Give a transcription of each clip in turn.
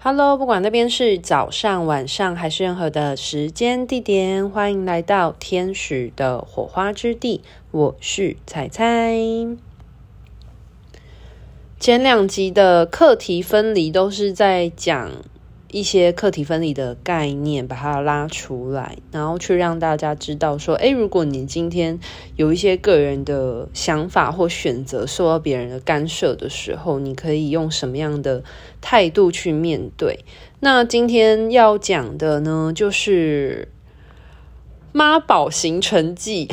Hello，不管那边是早上、晚上还是任何的时间地点，欢迎来到天使的火花之地。我是彩彩。前两集的课题分离都是在讲。一些课题分离的概念，把它拉出来，然后去让大家知道说，诶，如果你今天有一些个人的想法或选择受到别人的干涉的时候，你可以用什么样的态度去面对？那今天要讲的呢，就是妈宝行程记，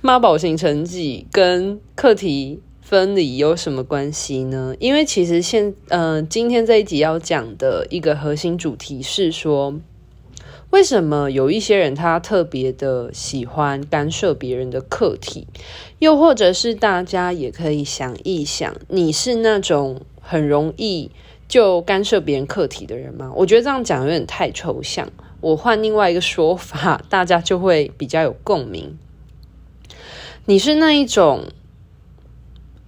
妈宝行成绩跟课题。分离有什么关系呢？因为其实现呃，今天这一集要讲的一个核心主题是说，为什么有一些人他特别的喜欢干涉别人的课题，又或者是大家也可以想一想，你是那种很容易就干涉别人课题的人吗？我觉得这样讲有点太抽象，我换另外一个说法，大家就会比较有共鸣。你是那一种。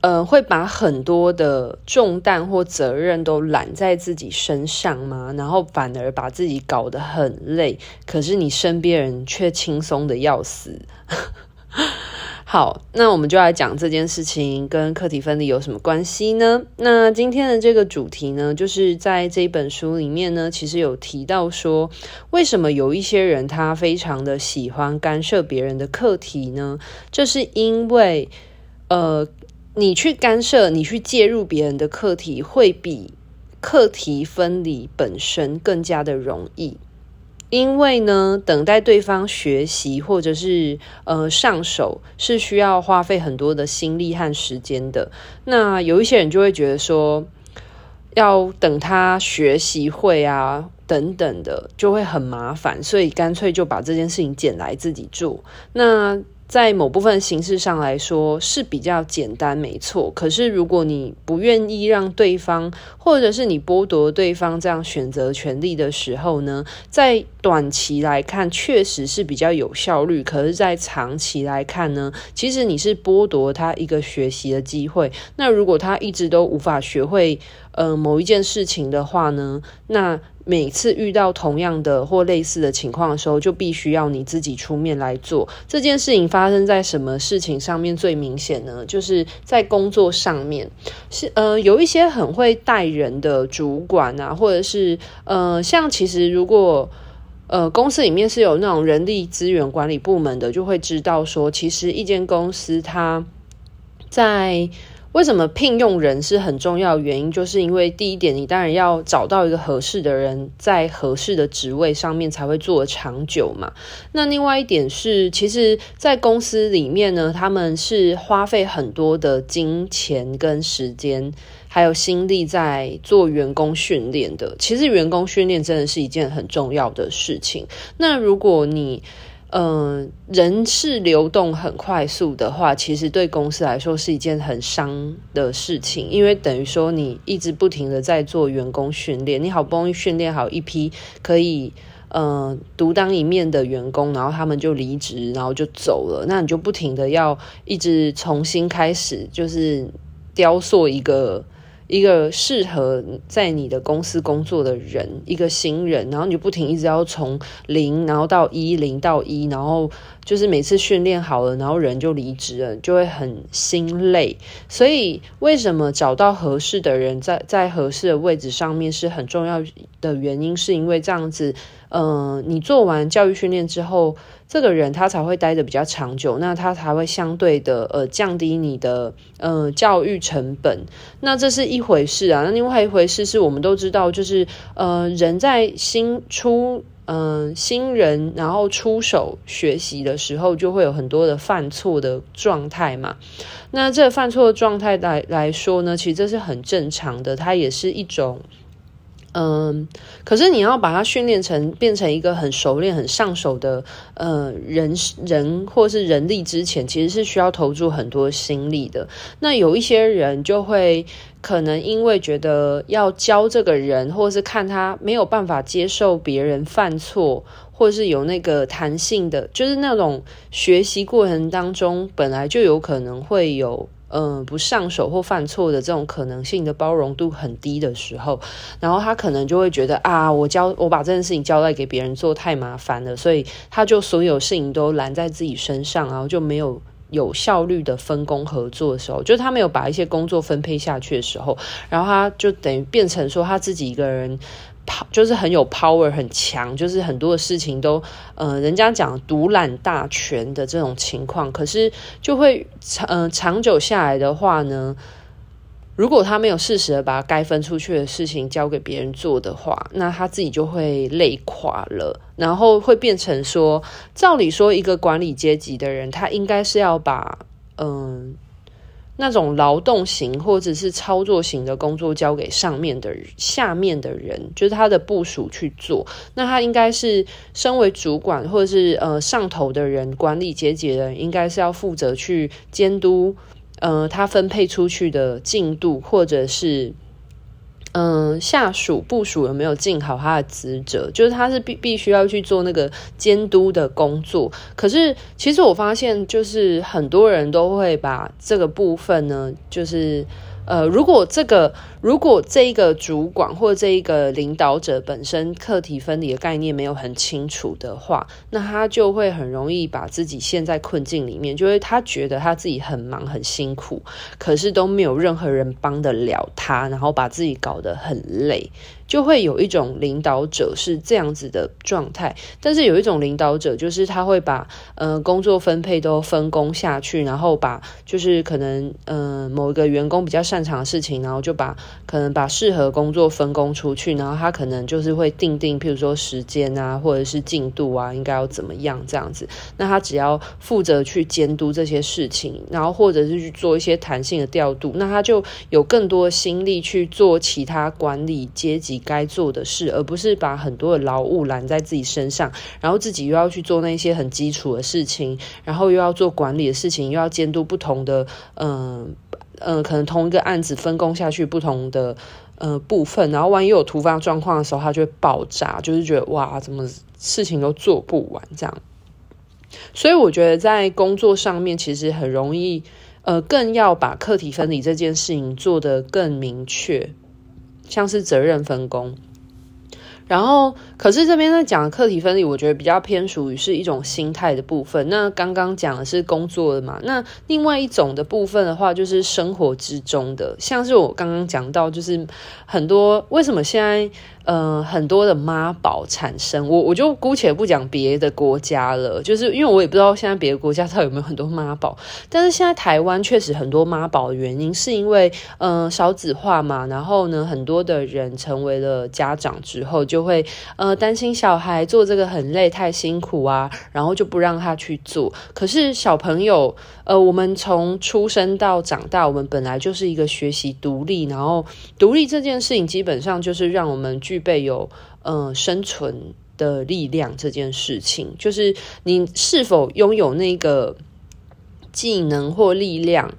呃，会把很多的重担或责任都揽在自己身上吗？然后反而把自己搞得很累，可是你身边人却轻松的要死。好，那我们就来讲这件事情跟课题分离有什么关系呢？那今天的这个主题呢，就是在这一本书里面呢，其实有提到说，为什么有一些人他非常的喜欢干涉别人的课题呢？这是因为，呃。你去干涉，你去介入别人的课题，会比课题分离本身更加的容易。因为呢，等待对方学习或者是呃上手，是需要花费很多的心力和时间的。那有一些人就会觉得说，要等他学习会啊等等的，就会很麻烦，所以干脆就把这件事情捡来自己做。那在某部分形式上来说是比较简单，没错。可是如果你不愿意让对方，或者是你剥夺对方这样选择权利的时候呢，在短期来看确实是比较有效率。可是，在长期来看呢，其实你是剥夺他一个学习的机会。那如果他一直都无法学会呃某一件事情的话呢，那每次遇到同样的或类似的情况的时候，就必须要你自己出面来做这件事情。发生在什么事情上面最明显呢？就是在工作上面，是呃有一些很会带人的主管啊，或者是呃像其实如果呃公司里面是有那种人力资源管理部门的，就会知道说，其实一间公司它在。为什么聘用人是很重要的原因？就是因为第一点，你当然要找到一个合适的人，在合适的职位上面才会做得长久嘛。那另外一点是，其实，在公司里面呢，他们是花费很多的金钱跟时间，还有心力在做员工训练的。其实，员工训练真的是一件很重要的事情。那如果你嗯、呃，人事流动很快速的话，其实对公司来说是一件很伤的事情，因为等于说你一直不停的在做员工训练，你好不容易训练好一批可以呃独当一面的员工，然后他们就离职，然后就走了，那你就不停的要一直重新开始，就是雕塑一个。一个适合在你的公司工作的人，一个新人，然后你就不停一直要从零，然后到一，零到一，然后就是每次训练好了，然后人就离职了，就会很心累。所以为什么找到合适的人在在合适的位置上面是很重要的原因，是因为这样子。嗯、你做完教育训练之后，这个人他才会待得比较长久，那他才会相对的呃降低你的呃教育成本。那这是一回事啊。那另外一回事是我们都知道，就是呃人在新出嗯、新人然后出手学习的时候，就会有很多的犯错的状态嘛。那这犯错的状态来来说呢，其实这是很正常的，它也是一种。嗯，可是你要把它训练成变成一个很熟练、很上手的呃人人或是人力之前，其实是需要投注很多心力的。那有一些人就会可能因为觉得要教这个人，或是看他没有办法接受别人犯错，或是有那个弹性的，就是那种学习过程当中本来就有可能会有。嗯、不上手或犯错的这种可能性的包容度很低的时候，然后他可能就会觉得啊，我交我把这件事情交代给别人做太麻烦了，所以他就所有事情都揽在自己身上，然后就没有。有效率的分工合作的时候，就是他没有把一些工作分配下去的时候，然后他就等于变成说他自己一个人，就是很有 power 很强，就是很多的事情都，呃，人家讲独揽大权的这种情况，可是就会长，呃，长久下来的话呢，如果他没有适时的把该分出去的事情交给别人做的话，那他自己就会累垮了，然后会变成说，照理说一个管理阶级的人，他应该是要把嗯那种劳动型或者是操作型的工作交给上面的，下面的人，就是他的部署去做。那他应该是身为主管或者是呃上头的人，管理阶级的人，应该是要负责去监督。呃，他分配出去的进度，或者是嗯、下属部署有没有尽好他的职责？就是他是必必须要去做那个监督的工作。可是，其实我发现，就是很多人都会把这个部分呢，就是。呃，如果这个，如果这一个主管或这一个领导者本身课题分离的概念没有很清楚的话，那他就会很容易把自己陷在困境里面，就会他觉得他自己很忙很辛苦，可是都没有任何人帮得了他，然后把自己搞得很累。就会有一种领导者是这样子的状态，但是有一种领导者就是他会把呃工作分配都分工下去，然后把就是可能呃某一个员工比较擅长的事情，然后就把可能把适合工作分工出去，然后他可能就是会定定，譬如说时间啊，或者是进度啊，应该要怎么样这样子。那他只要负责去监督这些事情，然后或者是去做一些弹性的调度，那他就有更多的心力去做其他管理阶级该做的事，而不是把很多的劳务揽在自己身上，然后自己又要去做那些很基础的事情，然后又要做管理的事情，又要监督不同的，嗯、嗯、可能同一个案子分工下去不同的呃部分，然后万一有突发状况的时候，他就会爆炸，就是觉得哇，怎么事情都做不完这样。所以我觉得在工作上面，其实很容易，呃，更要把课题分离这件事情做得更明确。像是责任分工，然后可是这边在讲课题分离，我觉得比较偏属于是一种心态的部分。那刚刚讲的是工作的嘛，那另外一种的部分的话，就是生活之中的，像是我刚刚讲到，就是很多为什么现在。呃，很多的妈宝产生，我我就姑且不讲别的国家了，就是因为我也不知道现在别的国家到底有没有很多妈宝，但是现在台湾确实很多妈宝的原因是因为呃少子化嘛，然后呢，很多的人成为了家长之后，就会呃担心小孩做这个很累太辛苦啊，然后就不让他去做。可是小朋友，呃，我们从出生到长大，我们本来就是一个学习独立，然后独立这件事情基本上就是让我们。具备有呃生存的力量这件事情，就是你是否拥有那个技能或力量，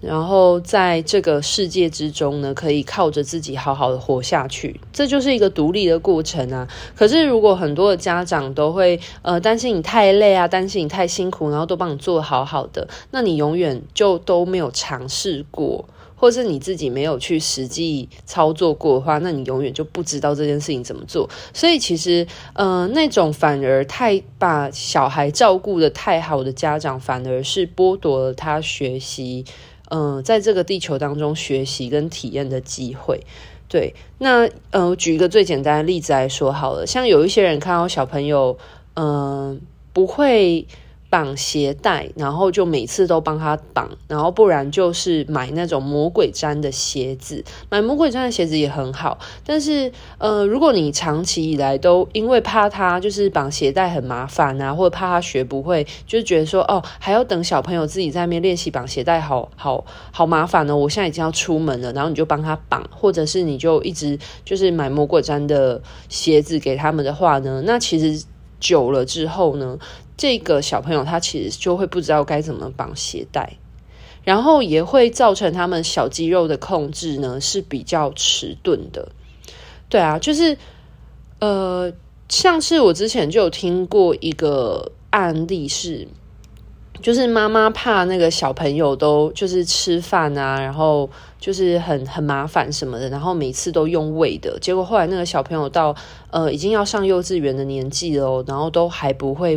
然后在这个世界之中呢，可以靠着自己好好的活下去，这就是一个独立的过程啊。可是如果很多的家长都会呃担心你太累啊，担心你太辛苦，然后都帮你做好好的，那你永远就都没有尝试过。或是你自己没有去实际操作过的话，那你永远就不知道这件事情怎么做。所以其实，呃，那种反而太把小孩照顾得太好的家长，反而是剥夺了他学习，嗯、在这个地球当中学习跟体验的机会。对，那呃，举一个最简单的例子来说好了，像有一些人看到小朋友，嗯、不会。绑鞋带，然后就每次都帮他绑，然后不然就是买那种魔鬼毡的鞋子。买魔鬼毡的鞋子也很好，但是呃，如果你长期以来都因为怕他就是绑鞋带很麻烦啊，或者怕他学不会，就是觉得说哦，还要等小朋友自己在那边练习绑鞋带，好好好麻烦呢。我现在已经要出门了，然后你就帮他绑，或者是你就一直就是买魔鬼毡的鞋子给他们的话呢，那其实久了之后呢，这个小朋友他其实就会不知道该怎么绑鞋带，然后也会造成他们小肌肉的控制呢是比较迟钝的。对啊，就是呃，像是我之前就有听过一个案例是，就是妈妈怕那个小朋友都就是吃饭啊，然后就是很很麻烦什么的，然后每次都用喂的，结果后来那个小朋友到呃已经要上幼稚园的年纪了，然后都还不会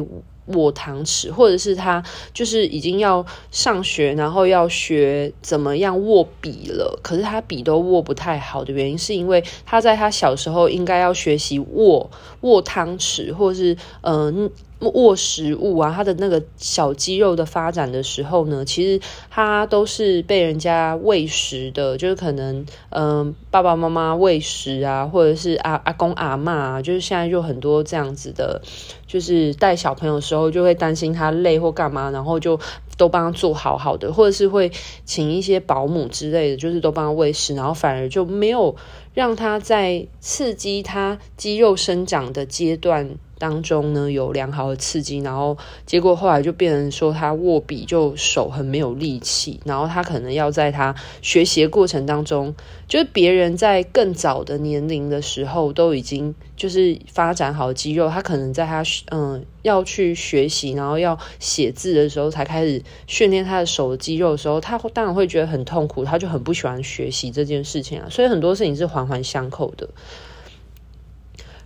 握汤匙，或者是他就是已经要上学，然后要学怎么样握笔了，可是他笔都握不太好的原因，是因为他在他小时候应该要学习握握汤匙，或者是嗯。握食物啊，他的那个小肌肉的发展的时候呢，其实他都是被人家喂食的，就是可能嗯、爸爸妈妈喂食啊，或者是阿阿公阿嬷啊，就是现在就很多这样子的，就是带小朋友的时候就会担心他累或干嘛，然后就都帮他做好好的，或者是会请一些保姆之类的，就是都帮他喂食，然后反而就没有让他在刺激他肌肉生长的阶段。当中呢，有良好的刺激，然后结果后来就变成说他握笔就手很没有力气，然后他可能要在他学习的过程当中，就是别人在更早的年龄的时候都已经就是发展好肌肉，他可能在他嗯要去学习，然后要写字的时候才开始训练他的手的肌肉的时候，他当然会觉得很痛苦，他就很不喜欢学习这件事情啊，所以很多事情是环环环相扣的。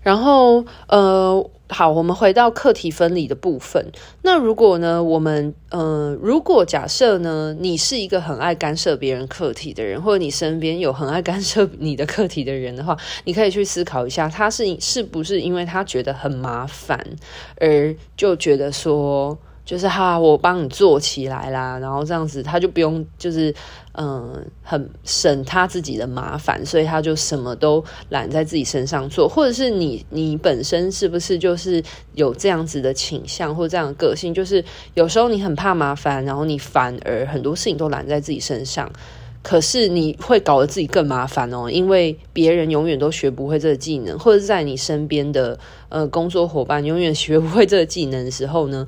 然后，呃，好，我们回到课题分离的部分。那如果呢，我们，呃，如果假设呢，你是一个很爱干涉别人课题的人，或者你身边有很爱干涉你的课题的人的话，你可以去思考一下，他是是不是因为他觉得很麻烦，而就觉得说。就是哈，我帮你做起来啦，然后这样子他就不用，就是嗯，很省他自己的麻烦，所以他就什么都揽在自己身上做。或者是你，你本身是不是就是有这样子的倾向或这样的个性？就是有时候你很怕麻烦，然后你反而很多事情都揽在自己身上，可是你会搞得自己更麻烦哦，因为别人永远都学不会这个技能，或者是在你身边的呃工作伙伴永远学不会这个技能的时候呢，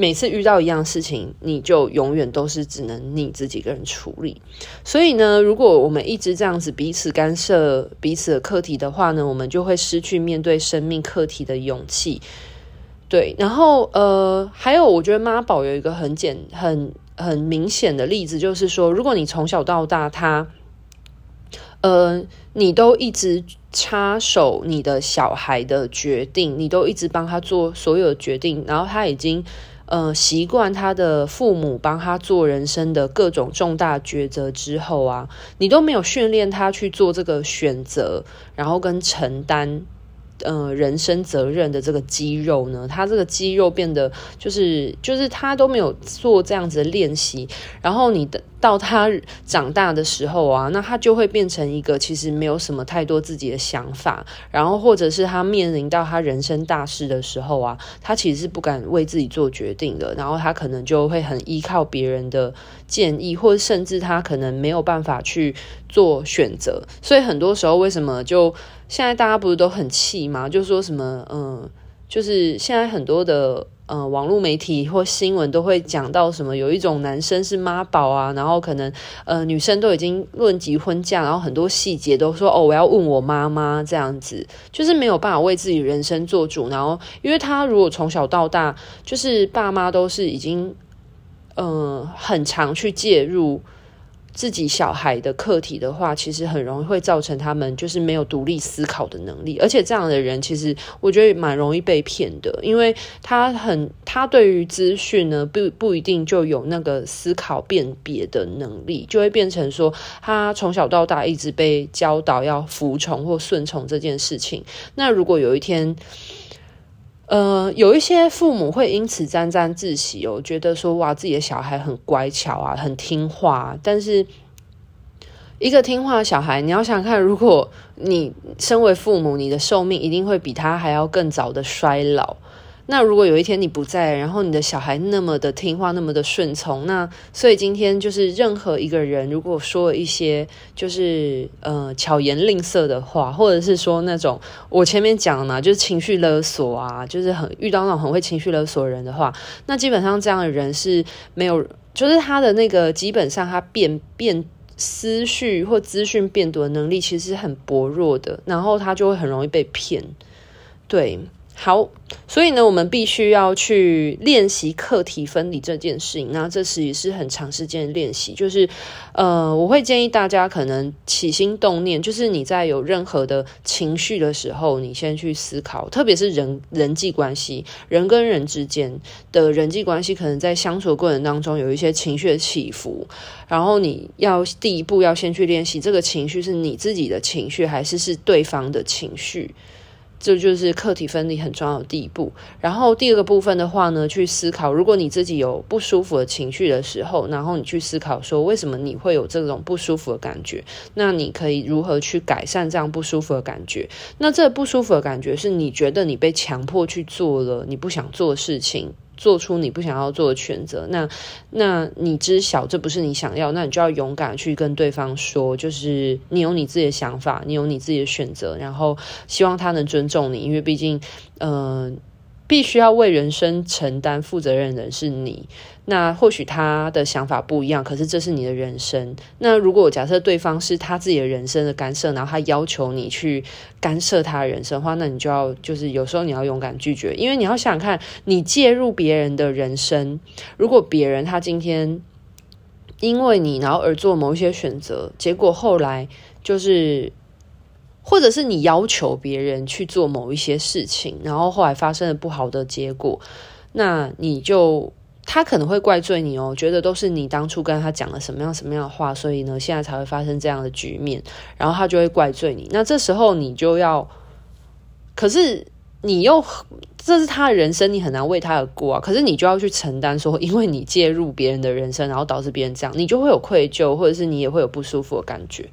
每次遇到一样事情，你就永远都是只能你自己一个人处理。所以呢，如果我们一直这样子彼此干涉彼此的课题的话呢，我们就会失去面对生命课题的勇气。对，然后呃，还有我觉得妈宝有一个很简、很很明显的例子，就是说，如果你从小到大他，呃，你都一直插手你的小孩的决定，你都一直帮他做所有的决定，然后他已经。呃，习惯他的父母帮他做人生的各种重大抉择之后啊，你都没有训练他去做这个选择，然后跟承担。呃，人生责任的这个肌肉呢，他这个肌肉变得就是就是他都没有做这样子的练习，然后你的到他长大的时候啊，那他就会变成一个其实没有什么太多自己的想法，然后或者是他面临到他人生大事的时候啊，他其实是不敢为自己做决定的，然后他可能就会很依靠别人的建议，或者甚至他可能没有办法去做选择，所以很多时候为什么就。现在大家不是都很气吗？就说什么，嗯，就是现在很多的，嗯，网络媒体或新闻都会讲到什么，有一种男生是妈宝啊，然后可能，呃，女生都已经论及婚嫁，然后很多细节都说，哦，我要问我妈妈这样子，就是没有办法为自己人生做主。然后，因为他如果从小到大，就是爸妈都是已经，嗯，很常去介入。自己小孩的课题的话，其实很容易会造成他们就是没有独立思考的能力，而且这样的人其实我觉得蛮容易被骗的，因为他很他对于资讯呢不不一定就有那个思考辨别的能力，就会变成说他从小到大一直被教导要服从或顺从这件事情。那如果有一天，呃，有一些父母会因此沾沾自喜哦，觉得说哇，自己的小孩很乖巧啊，很听话。但是，一个听话的小孩，你要想看，如果你身为父母，你的寿命一定会比他还要更早的衰老。那如果有一天你不在，然后你的小孩那么的听话，那么的顺从，那所以今天就是任何一个人如果说一些就是呃巧言令色的话，或者是说那种我前面讲的嘛，就是情绪勒索啊，就是很遇到那种很会情绪勒索人的话，那基本上这样的人是没有，就是他的那个基本上他变变思绪或资讯辨读的能力其实是很薄弱的，然后他就会很容易被骗，对。好，所以呢，我们必须要去练习课题分离这件事情。那这是也是很长时间的练习。就是，呃，我会建议大家可能起心动念，就是你在有任何的情绪的时候，你先去思考，特别是人人际关系，人跟人之间的人际关系，可能在相处过程当中有一些情绪的起伏，然后你要第一步要先去练习，这个情绪是你自己的情绪，还是是对方的情绪？这就是课题分离很重要的第一步。然后第二个部分的话呢，去思考，如果你自己有不舒服的情绪的时候，然后你去思考说，为什么你会有这种不舒服的感觉？那你可以如何去改善这样不舒服的感觉？那这不舒服的感觉是你觉得你被强迫去做了你不想做的事情。做出你不想要做的选择，那那你知晓这不是你想要，那你就要勇敢去跟对方说，就是你有你自己的想法，你有你自己的选择，然后希望他能尊重你，因为毕竟，嗯、必须要为人生承担负责任的人是你。那或许他的想法不一样，可是这是你的人生。那如果假设对方是他自己的人生的干涉，然后他要求你去干涉他的人生的话，那你就要就是有时候你要勇敢拒绝，因为你要想想看，你介入别人的人生，如果别人他今天因为你然后而做某一些选择，结果后来就是。或者是你要求别人去做某一些事情，然后后来发生了不好的结果，那你就他可能会怪罪你哦，觉得都是你当初跟他讲了什么样什么样的话，所以呢，现在才会发生这样的局面，然后他就会怪罪你。那这时候你就要，可是你又这是他的人生，你很难为他而过啊。可是你就要去承担说，因为你介入别人的人生，然后导致别人这样，你就会有愧疚，或者是你也会有不舒服的感觉。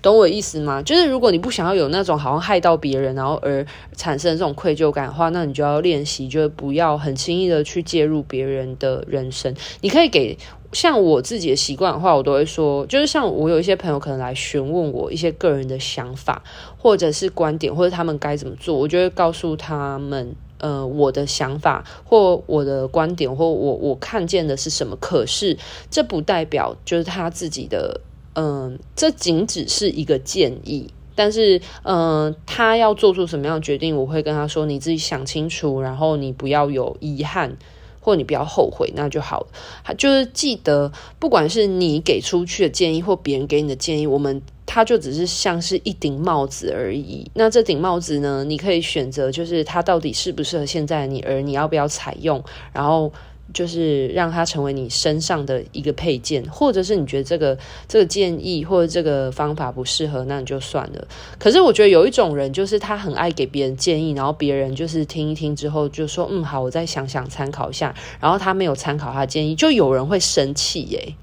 懂我意思吗？就是如果你不想要有那种好像害到别人，然后而产生这种愧疚感的话，那你就要练习，就是不要很轻易的去介入别人的人生。你可以给像我自己的习惯的话，我都会说，就是像我有一些朋友可能来询问我一些个人的想法，或者是观点，或者他们该怎么做，我就会告诉他们，呃，我的想法或我的观点，或我我看见的是什么。可是这不代表就是他自己的。嗯，这仅只是一个建议，但是，嗯，他要做出什么样的决定，我会跟他说，你自己想清楚，然后你不要有遗憾，或你不要后悔，那就好了。就是记得，不管是你给出去的建议，或别人给你的建议，我们它就只是像是一顶帽子而已。那这顶帽子呢，你可以选择，就是它到底适不适合现在的你，而你要不要采用，然后。就是让它成为你身上的一个配件，或者是你觉得这个这个建议或者这个方法不适合，那你就算了。可是我觉得有一种人，就是他很爱给别人建议，然后别人就是听一听之后就说：“嗯，好，我再想想参考一下。”然后他没有参考他的建议，就有人会生气耶。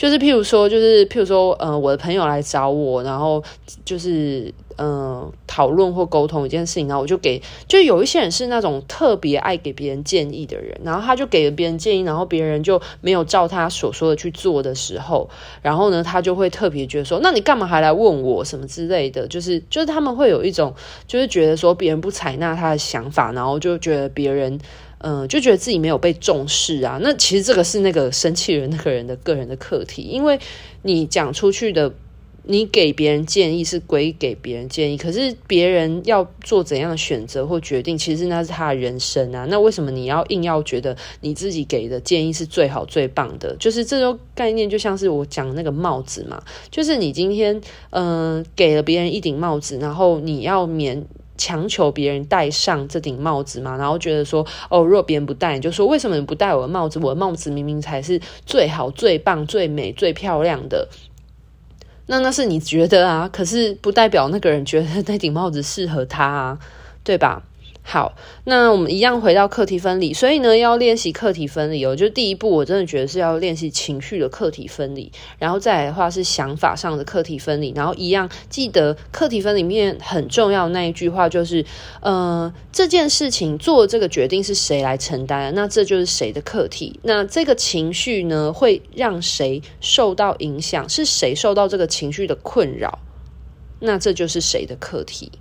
就是譬如说，就是譬如说，呃，我的朋友来找我，然后就是呃讨论或沟通一件事情，然后我就给，就有一些人是那种特别爱给别人建议的人，然后他就给了别人建议，然后别人就没有照他所说的去做的时候，然后呢，他就会特别觉得说，那你干嘛还来问我什么之类的，就是就是他们会有一种就是觉得说别人不采纳他的想法，然后就觉得别人。嗯，就觉得自己没有被重视啊。那其实这个是那个生气人那个人的个人的课题，因为你讲出去的，你给别人建议是归给别人建议，可是别人要做怎样的选择或决定，其实那是他的人生啊。那为什么你要硬要觉得你自己给的建议是最好最棒的？就是这种概念，就像是我讲那个帽子嘛，就是你今天嗯给了别人一顶帽子，然后你要免。强求别人戴上这顶帽子嘛，然后觉得说，哦，如果别人不戴，你就说为什么你不戴我的帽子？我的帽子明明才是最好、最棒、最美、最漂亮的。那那是你觉得啊，可是不代表那个人觉得那顶帽子适合他啊，对吧？好，那我们一样回到课题分离，所以呢，要练习课题分离哦。就第一步，我真的觉得是要练习情绪的课题分离，然后再来的话是想法上的课题分离，然后一样记得课题分离里面很重要那一句话就是，呃，这件事情做这个决定是谁来承担？那这就是谁的课题？那这个情绪呢，会让谁受到影响？是谁受到这个情绪的困扰？那这就是谁的课题？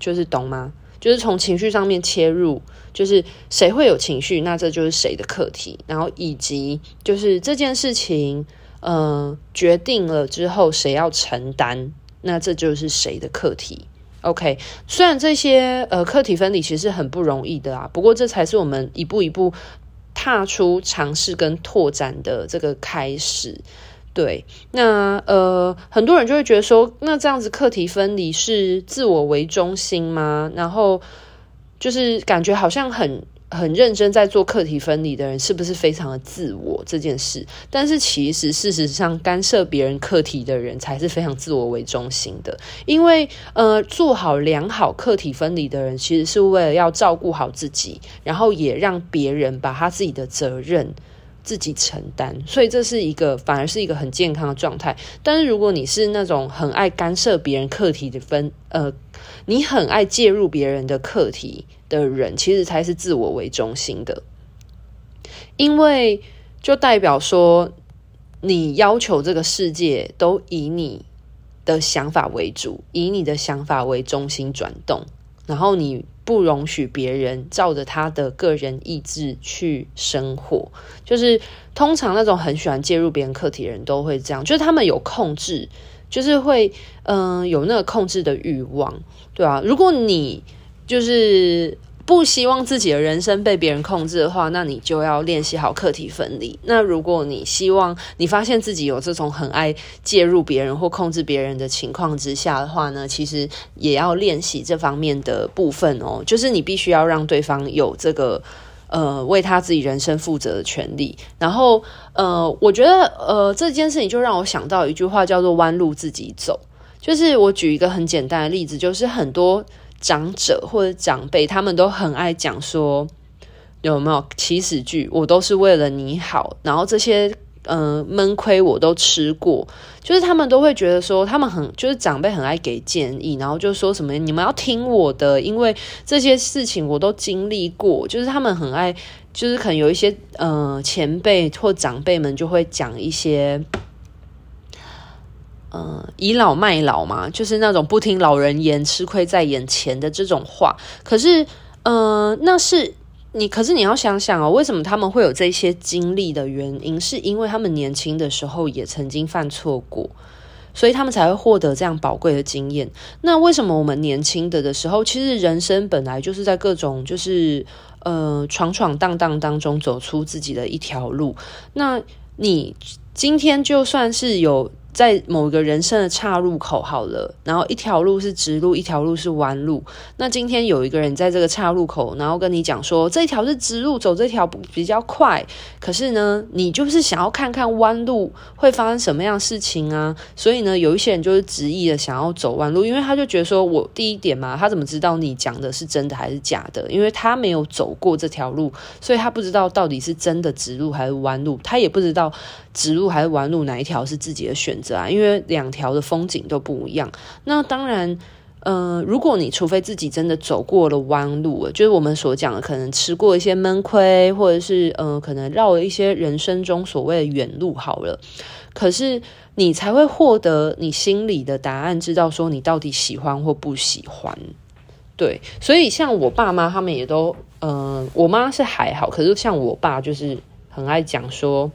就是懂吗？就是从情绪上面切入，就是谁会有情绪，那这就是谁的课题。然后以及就是这件事情，呃，决定了之后谁要承担，那这就是谁的课题。OK，虽然这些呃课题分离其实很不容易的啊，不过这才是我们一步一步踏出尝试跟拓展的这个开始。对，那呃很多人就会觉得说，那这样子课题分离是自我为中心吗？然后就是感觉好像很。很认真在做课题分离的人，是不是非常的自我这件事？但是其实事实上，干涉别人课题的人才是非常自我为中心的。因为呃，做好良好课题分离的人，其实是为了要照顾好自己，然后也让别人把他自己的责任自己承担。所以这是一个反而是一个很健康的状态。但是如果你是那种很爱干涉别人课题的分，呃，你很爱介入别人的课题。的人其实才是自我为中心的，因为就代表说，你要求这个世界都以你的想法为主，以你的想法为中心转动，然后你不容许别人照着他的个人意志去生活。就是通常那种很喜欢介入别人课题的人都会这样，就是他们有控制，就是会嗯、有那个控制的欲望，对啊，如果你就是不希望自己的人生被别人控制的话，那你就要练习好课题分离。那如果你希望你发现自己有这种很爱介入别人或控制别人的情况之下的话呢，其实也要练习这方面的部分哦。就是你必须要让对方有这个呃为他自己人生负责的权利。然后呃，我觉得呃这件事情就让我想到一句话，叫做“弯路自己走”。就是我举一个很简单的例子，就是很多。长者或者长辈，他们都很爱讲说，有没有起始句？我都是为了你好，然后这些嗯闷亏我都吃过，就是他们都会觉得说，他们很就是长辈很爱给建议，然后就说什么你们要听我的，因为这些事情我都经历过，就是他们很爱，就是可能有一些嗯前辈或长辈们就会讲一些。嗯，倚老卖老嘛，就是那种不听老人言、吃亏在眼前的这种话。可是，嗯、那是你，可是你要想想哦，为什么他们会有这些经历的原因，是因为他们年轻的时候也曾经犯错过，所以他们才会获得这样宝贵的经验。那为什么我们年轻的的时候，其实人生本来就是在各种就是呃闯闯荡荡当中走出自己的一条路。那你今天就算是有。在某一个人生的岔路口，好了，然后一条路是直路，一条路是弯路。那今天有一个人在这个岔路口，然后跟你讲说，这条是直路，走这条比较快。可是呢，你就是想要看看弯路会发生什么样的事情啊。所以呢，有一些人就是执意的想要走弯路，因为他就觉得说，我第一点嘛，他怎么知道你讲的是真的还是假的？因为他没有走过这条路，所以他不知道到底是真的直路还是弯路，他也不知道直路还是弯路哪一条是自己的选择。因为两条的风景都不一样。那当然，呃，如果你除非自己真的走过了弯路，就是我们所讲的，可能吃过一些闷亏，或者是呃，可能绕了一些人生中所谓的远路好了。可是你才会获得你心里的答案，知道说你到底喜欢或不喜欢。对，所以像我爸妈他们也都，呃，我妈是还好，可是像我爸就是很爱讲说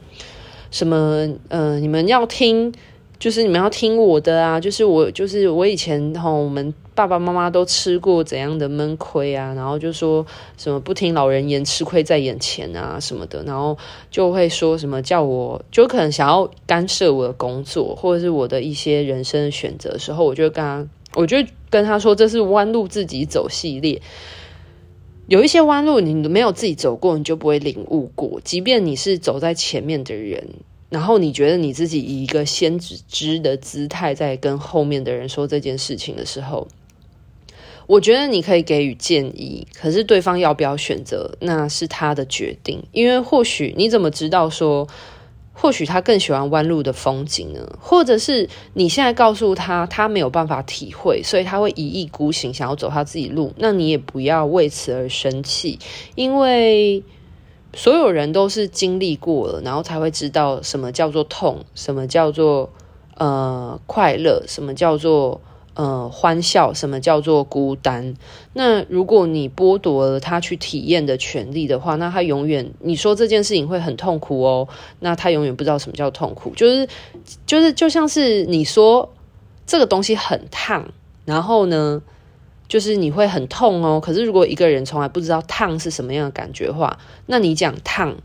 什么，呃，你们要听。就是你们要听我的啊！就是我，就是我以前哈，我们爸爸妈妈都吃过怎样的闷亏啊，然后就说什么不听老人言，吃亏在眼前啊什么的，然后就会说什么叫我，就可能想要干涉我的工作或者是我的一些人生选择的时候，我就跟他，我就跟他说，这是弯路自己走系列，有一些弯路你没有自己走过，你就不会领悟过，即便你是走在前面的人。然后你觉得你自己以一个先知的姿态在跟后面的人说这件事情的时候，我觉得你可以给予建议，可是对方要不要选择，那是他的决定。因为或许你怎么知道说，或许他更喜欢弯路的风景呢？或者是你现在告诉他，他没有办法体会，所以他会一意孤行，想要走他自己路，那你也不要为此而生气，因为。所有人都是经历过了，然后才会知道什么叫做痛，什么叫做呃快乐，什么叫做呃欢笑，什么叫做孤单。那如果你剥夺了他去体验的权利的话，那他永远你说这件事情会很痛苦哦，那他永远不知道什么叫痛苦。就是就是就像是你说这个东西很烫，然后呢，就是你会很痛哦。可是如果一个人从来不知道烫是什么样的感觉的话，那你讲烫，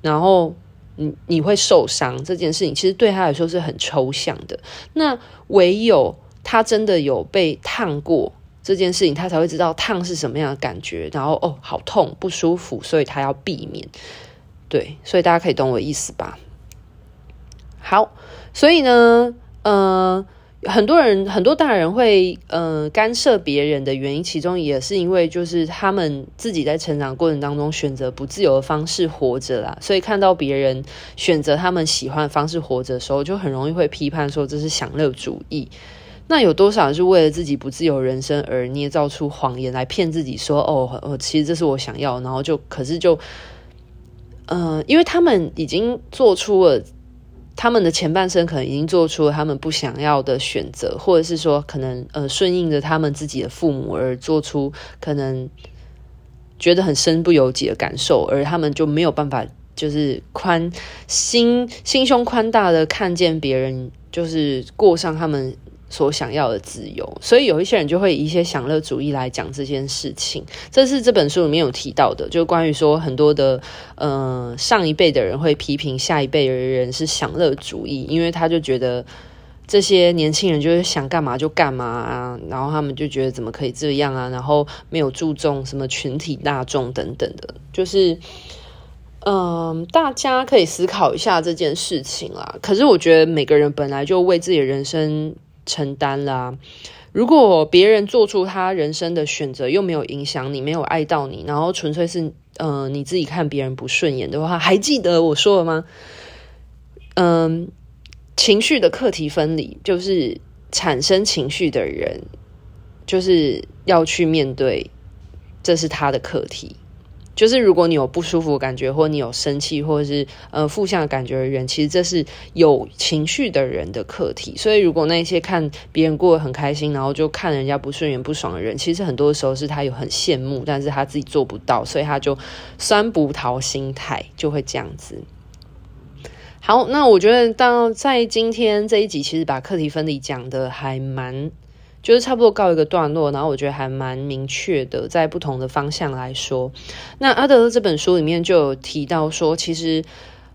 然后你你会受伤这件事情，其实对他来说是很抽象的。那唯有他真的有被烫过这件事情，他才会知道烫是什么样的感觉。然后哦，好痛不舒服，所以他要避免。对，所以大家可以懂我意思吧？好，所以呢，呃。很多人，很多大人会呃干涉别人的原因，其中也是因为就是他们自己在成长过程当中选择不自由的方式活着啦，所以看到别人选择他们喜欢的方式活着的时候，就很容易会批判说这是享乐主义。那有多少人是为了自己不自由人生而捏造出谎言来骗自己说哦，哦，其实这是我想要，然后就可是就呃，因为他们已经做出了。他们的前半生可能已经做出了他们不想要的选择，或者是说，可能呃顺应着他们自己的父母而做出可能觉得很身不由己的感受，而他们就没有办法，就是宽心心胸宽大的看见别人，就是过上他们。所想要的自由，所以有一些人就会以一些享乐主义来讲这件事情。这是这本书里面有提到的，就关于说很多的，呃，上一辈的人会批评下一辈的人是享乐主义，因为他就觉得这些年轻人就是想干嘛就干嘛啊，然后他们就觉得怎么可以这样啊，然后没有注重什么群体大众等等的，就是，嗯、大家可以思考一下这件事情啦。可是我觉得每个人本来就为自己的人生。承担啦、如果别人做出他人生的选择，又没有影响你，没有爱到你，然后纯粹是呃你自己看别人不顺眼的话，还记得我说了吗？嗯、情绪的课题分离，就是产生情绪的人，就是要去面对，这是他的课题。就是如果你有不舒服的感觉，或你有生气，或者是呃负向的感觉的人，其实这是有情绪的人的课题。所以如果那些看别人过得很开心，然后就看人家不顺眼、不爽的人，其实很多时候是他有很羡慕，但是他自己做不到，所以他就酸葡萄心态就会这样子。好，那我觉得到在今天这一集，其实把课题分离讲的还蛮。就是差不多告一个段落，然后我觉得还蛮明确的，在不同的方向来说。那阿德勒这本书里面就有提到说，其实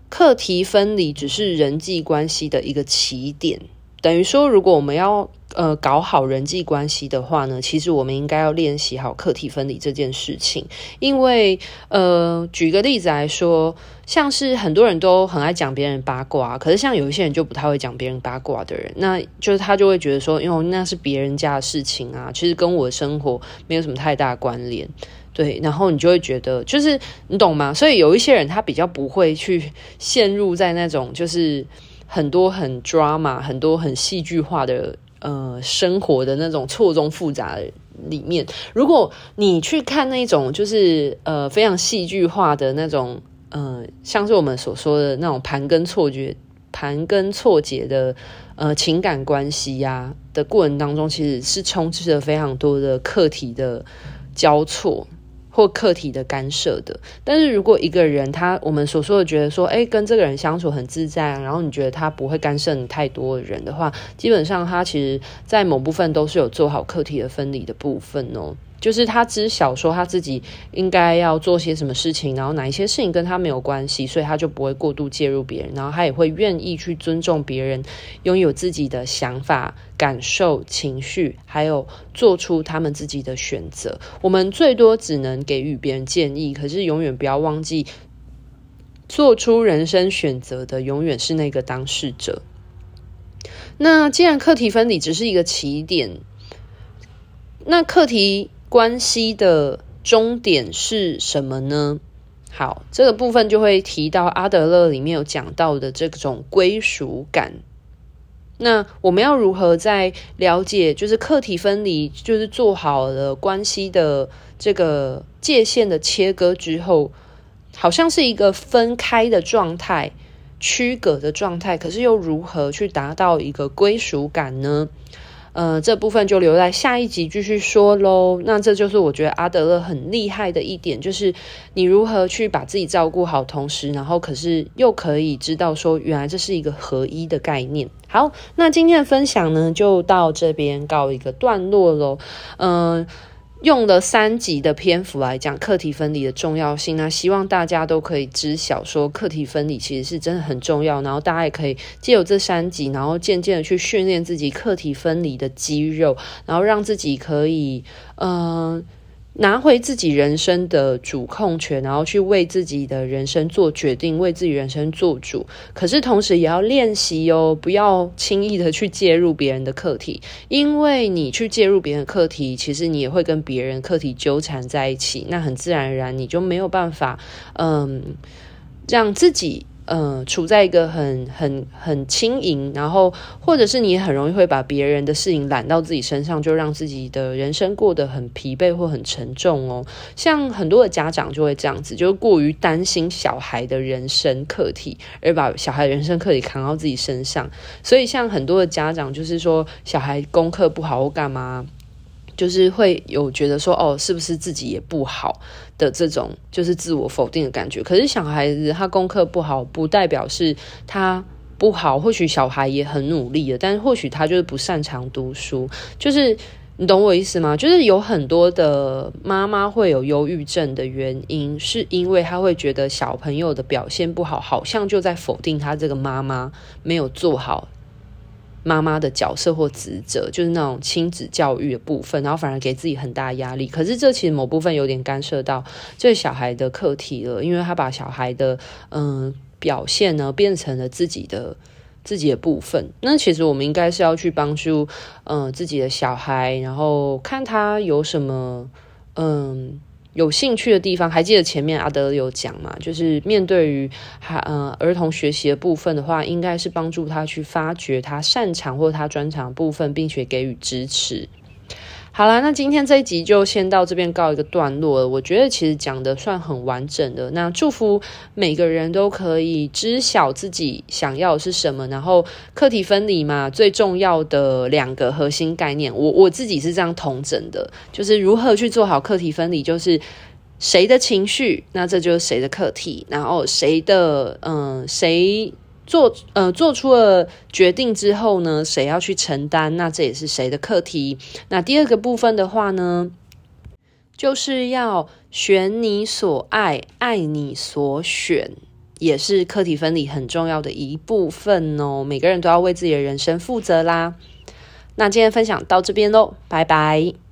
课题分离只是人际关系的一个起点，等于说，如果我们要呃搞好人际关系的话呢，其实我们应该要练习好课题分离这件事情。因为呃，举个例子来说。像是很多人都很爱讲别人八卦，可是像有一些人就不太会讲别人八卦的人，那就是他就会觉得说，因为那是别人家的事情啊，其实跟我的生活没有什么太大关联，对，然后你就会觉得，就是你懂吗？所以有一些人他比较不会去陷入在那种就是很多很 drama、很多很戏剧化的呃生活的那种错综复杂的里面。如果你去看那种就是呃非常戏剧化的那种。呃，像是我们所说的那种盘根错节、盘根错节的呃情感关系呀、的过程当中，其实是充斥着非常多的课题的交错或客体的干涉的。但是如果一个人他我们所说的觉得说，哎，跟这个人相处很自在，然后你觉得他不会干涉你太多的人的话，基本上他其实在某部分都是有做好客体的分离的部分哦。就是他知晓说他自己应该要做些什么事情，然后哪一些事情跟他没有关系，所以他就不会过度介入别人，然后他也会愿意去尊重别人，拥有自己的想法、感受、情绪，还有做出他们自己的选择。我们最多只能给予别人建议，可是永远不要忘记，做出人生选择的永远是那个当事者。那既然课题分离只是一个起点，那课题。关系的终点是什么呢？好，这个部分就会提到阿德勒里面有讲到的这种归属感。那我们要如何在了解就是课题分离，就是做好了关系的这个界限的切割之后，好像是一个分开的状态、区隔的状态，可是又如何去达到一个归属感呢？呃，这部分就留在下一集继续说喽。那这就是我觉得阿德勒很厉害的一点，就是你如何去把自己照顾好，同时，然后可是又可以知道说，原来这是一个合一的概念。好，那今天的分享呢，就到这边告一个段落喽。嗯、用了三集的篇幅来讲课题分离的重要性，那希望大家都可以知晓说课题分离其实是真的很重要，然后大家也可以借由这三集，然后渐渐的去训练自己课题分离的肌肉，然后让自己可以嗯。拿回自己人生的主控权，然后去为自己的人生做决定，为自己人生做主。可是同时也要练习哦，不要轻易的去介入别人的课题，因为你去介入别人的课题，其实你也会跟别人课题纠缠在一起。那很自然而然，你就没有办法，嗯，让自己。呃，处在一个很很很轻盈，然后或者是你很容易会把别人的事情揽到自己身上，就让自己的人生过得很疲惫或很沉重哦。像很多的家长就会这样子，就过于担心小孩的人生课题，而把小孩的人生课题扛到自己身上。所以像很多的家长就是说，小孩功课不好或干嘛。就是会有觉得说，哦，是不是自己也不好的这种，就是自我否定的感觉。可是小孩子他功课不好，不代表是他不好。或许小孩也很努力的，但是或许他就是不擅长读书。就是你懂我意思吗？就是有很多的妈妈会有忧郁症的原因，是因为他会觉得小朋友的表现不好，好像就在否定他这个妈妈没有做好。妈妈的角色或职责，就是那种亲子教育的部分，然后反而给自己很大压力。可是这其实某部分有点干涉到这小孩的课题了，因为他把小孩的嗯、表现呢变成了自己的自己的部分。那其实我们应该是要去帮助嗯、自己的小孩，然后看他有什么嗯。有兴趣的地方，还记得前面阿德有讲嘛？就是面对于孩呃儿童学习的部分的话，应该是帮助他去发掘他擅长或他专长部分，并且给予支持。好啦，那今天这一集就先到这边告一个段落了。我觉得其实讲的算很完整的。那祝福每个人都可以知晓自己想要的是什么，然后课题分离嘛，最重要的两个核心概念，我我自己是这样统整的，就是如何去做好课题分离，就是谁的情绪，那这就是谁的课题，然后谁的嗯谁。做呃做出了决定之后呢，谁要去承担？那这也是谁的课题？那第二个部分的话呢，就是要选你所爱，爱你所选，也是课题分离很重要的一部分哦。每个人都要为自己的人生负责啦。那今天分享到这边喽，拜拜。